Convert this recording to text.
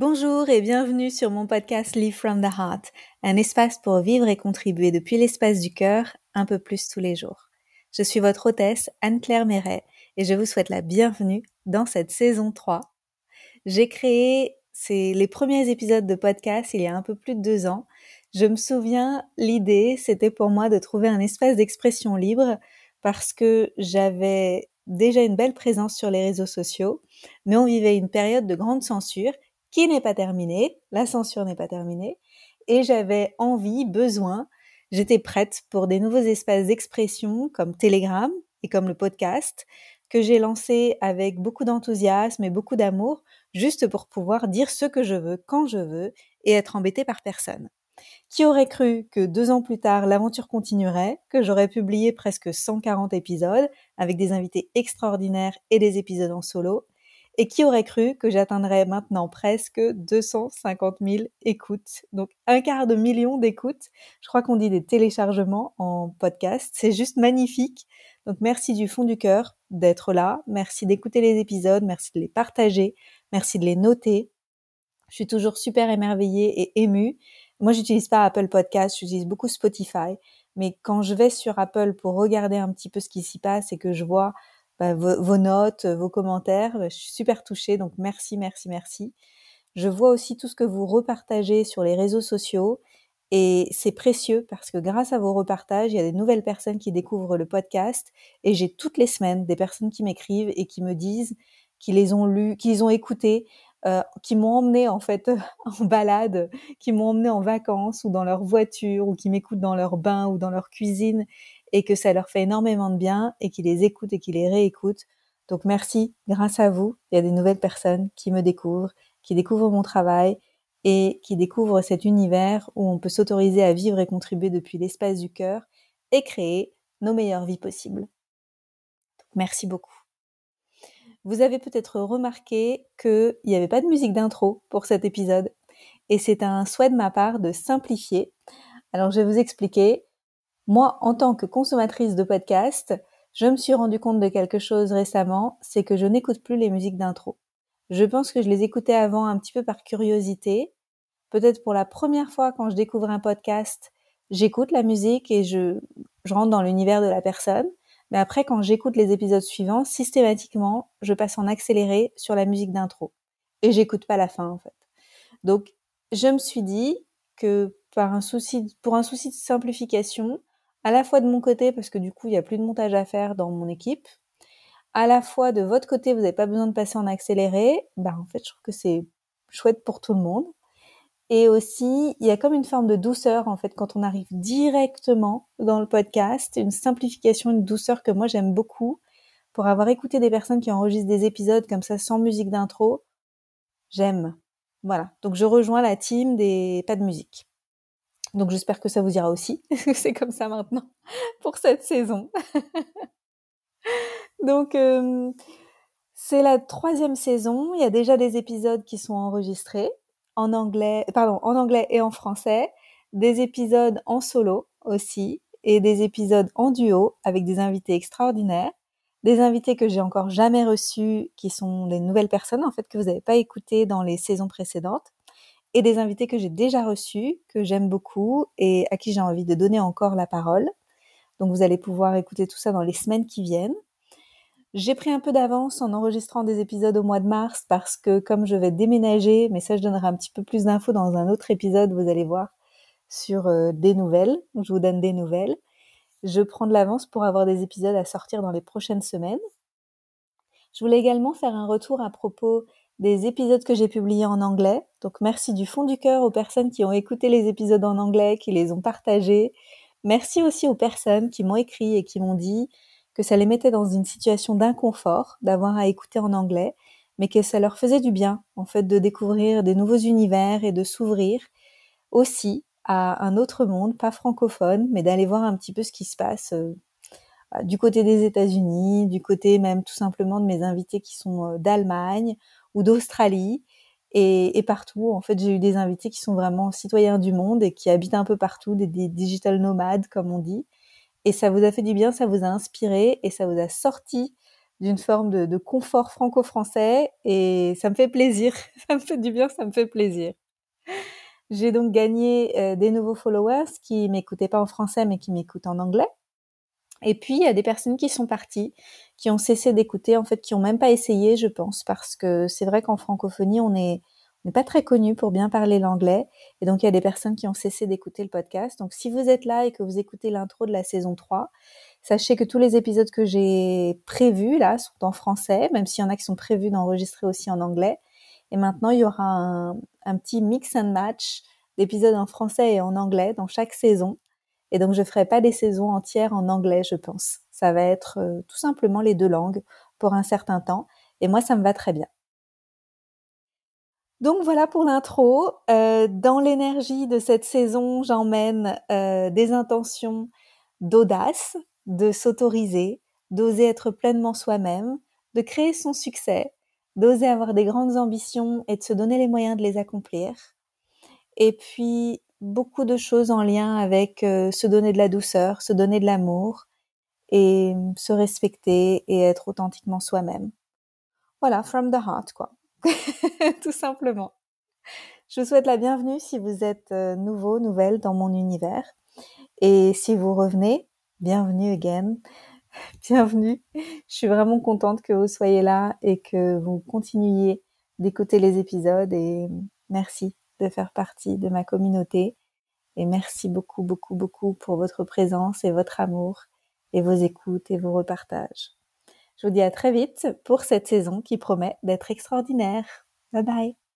Bonjour et bienvenue sur mon podcast Live from the Heart, un espace pour vivre et contribuer depuis l'espace du cœur un peu plus tous les jours. Je suis votre hôtesse Anne-Claire Méret et je vous souhaite la bienvenue dans cette saison 3. J'ai créé les premiers épisodes de podcast il y a un peu plus de deux ans. Je me souviens, l'idée, c'était pour moi de trouver un espace d'expression libre parce que j'avais déjà une belle présence sur les réseaux sociaux, mais on vivait une période de grande censure qui n'est pas terminée, la censure n'est pas terminée, et j'avais envie, besoin, j'étais prête pour des nouveaux espaces d'expression comme Telegram et comme le podcast que j'ai lancé avec beaucoup d'enthousiasme et beaucoup d'amour, juste pour pouvoir dire ce que je veux quand je veux et être embêtée par personne. Qui aurait cru que deux ans plus tard, l'aventure continuerait, que j'aurais publié presque 140 épisodes avec des invités extraordinaires et des épisodes en solo, et qui aurait cru que j'atteindrais maintenant presque 250 000 écoutes, donc un quart de million d'écoutes. Je crois qu'on dit des téléchargements en podcast. C'est juste magnifique. Donc merci du fond du cœur d'être là. Merci d'écouter les épisodes. Merci de les partager. Merci de les noter. Je suis toujours super émerveillée et émue. Moi, j'utilise pas Apple Podcast, j'utilise beaucoup Spotify. Mais quand je vais sur Apple pour regarder un petit peu ce qui s'y passe et que je vois bah, vos, notes, vos commentaires. Bah, je suis super touchée, donc merci, merci, merci. Je vois aussi tout ce que vous repartagez sur les réseaux sociaux et c'est précieux parce que grâce à vos repartages, il y a des nouvelles personnes qui découvrent le podcast et j'ai toutes les semaines des personnes qui m'écrivent et qui me disent qu'ils les ont lus, qu'ils ont écoutés, euh, qui m'ont emmené en fait en balade, qui m'ont emmené en vacances ou dans leur voiture ou qui m'écoutent dans leur bain ou dans leur cuisine et que ça leur fait énormément de bien et qu'ils les écoutent et qu'ils les réécoutent. Donc merci, grâce à vous, il y a des nouvelles personnes qui me découvrent, qui découvrent mon travail et qui découvrent cet univers où on peut s'autoriser à vivre et contribuer depuis l'espace du cœur et créer nos meilleures vies possibles. merci beaucoup. Vous avez peut-être remarqué qu'il n'y avait pas de musique d'intro pour cet épisode et c'est un souhait de ma part de simplifier. Alors je vais vous expliquer. Moi, en tant que consommatrice de podcast, je me suis rendu compte de quelque chose récemment, c'est que je n'écoute plus les musiques d'intro. Je pense que je les écoutais avant un petit peu par curiosité. Peut-être pour la première fois quand je découvre un podcast, j'écoute la musique et je, je rentre dans l'univers de la personne. Mais après, quand j'écoute les épisodes suivants, systématiquement, je passe en accéléré sur la musique d'intro. Et j'écoute pas la fin, en fait. Donc, je me suis dit que par un souci, pour un souci de simplification, à la fois de mon côté, parce que du coup, il n'y a plus de montage à faire dans mon équipe, à la fois de votre côté, vous n'avez pas besoin de passer en accéléré, bah en fait, je trouve que c'est chouette pour tout le monde. Et aussi, il y a comme une forme de douceur, en fait, quand on arrive directement dans le podcast, une simplification, une douceur que moi j'aime beaucoup. Pour avoir écouté des personnes qui enregistrent des épisodes comme ça sans musique d'intro, j'aime. Voilà. Donc je rejoins la team des pas de musique. Donc j'espère que ça vous ira aussi. c'est comme ça maintenant pour cette saison. Donc euh, c'est la troisième saison. Il y a déjà des épisodes qui sont enregistrés en anglais, pardon, en anglais et en français, des épisodes en solo aussi et des épisodes en duo avec des invités extraordinaires, des invités que j'ai encore jamais reçus, qui sont des nouvelles personnes en fait que vous n'avez pas écoutées dans les saisons précédentes des invités que j'ai déjà reçus, que j'aime beaucoup et à qui j'ai envie de donner encore la parole. Donc vous allez pouvoir écouter tout ça dans les semaines qui viennent. J'ai pris un peu d'avance en enregistrant des épisodes au mois de mars parce que comme je vais déménager, mais ça je donnerai un petit peu plus d'infos dans un autre épisode, vous allez voir, sur euh, des nouvelles. Je vous donne des nouvelles. Je prends de l'avance pour avoir des épisodes à sortir dans les prochaines semaines. Je voulais également faire un retour à propos des épisodes que j'ai publiés en anglais. Donc merci du fond du cœur aux personnes qui ont écouté les épisodes en anglais, qui les ont partagés. Merci aussi aux personnes qui m'ont écrit et qui m'ont dit que ça les mettait dans une situation d'inconfort d'avoir à écouter en anglais, mais que ça leur faisait du bien, en fait, de découvrir des nouveaux univers et de s'ouvrir aussi à un autre monde, pas francophone, mais d'aller voir un petit peu ce qui se passe euh, du côté des États-Unis, du côté même tout simplement de mes invités qui sont euh, d'Allemagne ou d'Australie. Et, partout, en fait, j'ai eu des invités qui sont vraiment citoyens du monde et qui habitent un peu partout, des, digital nomades, comme on dit. Et ça vous a fait du bien, ça vous a inspiré et ça vous a sorti d'une forme de, confort franco-français et ça me fait plaisir. ça me fait du bien, ça me fait plaisir. J'ai donc gagné euh, des nouveaux followers qui m'écoutaient pas en français mais qui m'écoutent en anglais. Et puis il y a des personnes qui sont parties, qui ont cessé d'écouter, en fait, qui ont même pas essayé, je pense, parce que c'est vrai qu'en francophonie on est n'est pas très connu pour bien parler l'anglais. Et donc, il y a des personnes qui ont cessé d'écouter le podcast. Donc, si vous êtes là et que vous écoutez l'intro de la saison 3, sachez que tous les épisodes que j'ai prévus, là, sont en français, même s'il y en a qui sont prévus d'enregistrer aussi en anglais. Et maintenant, il y aura un, petit mix and match d'épisodes en français et en anglais dans chaque saison. Et donc, je ferai pas des saisons entières en anglais, je pense. Ça va être euh, tout simplement les deux langues pour un certain temps. Et moi, ça me va très bien. Donc voilà pour l'intro. Euh, dans l'énergie de cette saison, j'emmène euh, des intentions d'audace, de s'autoriser, d'oser être pleinement soi-même, de créer son succès, d'oser avoir des grandes ambitions et de se donner les moyens de les accomplir. Et puis beaucoup de choses en lien avec euh, se donner de la douceur, se donner de l'amour et se respecter et être authentiquement soi-même. Voilà, from the heart quoi. tout simplement. Je vous souhaite la bienvenue si vous êtes euh, nouveau, nouvelle dans mon univers. Et si vous revenez, bienvenue again. Bienvenue. Je suis vraiment contente que vous soyez là et que vous continuiez d'écouter les épisodes et merci de faire partie de ma communauté. Et merci beaucoup, beaucoup, beaucoup pour votre présence et votre amour et vos écoutes et vos repartages. Je vous dis à très vite pour cette saison qui promet d'être extraordinaire. Bye bye